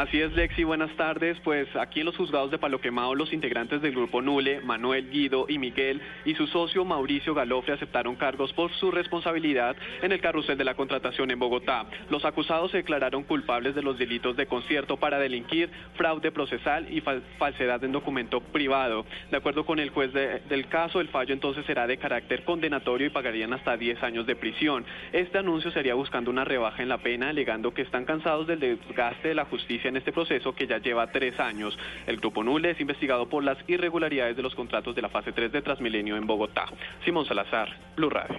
Así es, Lexi, buenas tardes. Pues aquí en los juzgados de Palo Quemado, los integrantes del grupo Nule, Manuel, Guido y Miguel, y su socio Mauricio Galofre aceptaron cargos por su responsabilidad en el carrusel de la contratación en Bogotá. Los acusados se declararon culpables de los delitos de concierto para delinquir, fraude procesal y falsedad en documento privado. De acuerdo con el juez del caso, el fallo entonces será de carácter condenatorio y pagarían hasta 10 años de prisión. Este anuncio sería buscando una rebaja en la pena, alegando que están cansados del desgaste de la justicia en este proceso que ya lleva tres años. El Grupo Nule es investigado por las irregularidades de los contratos de la fase 3 de Transmilenio en Bogotá. Simón Salazar, Blue Radio.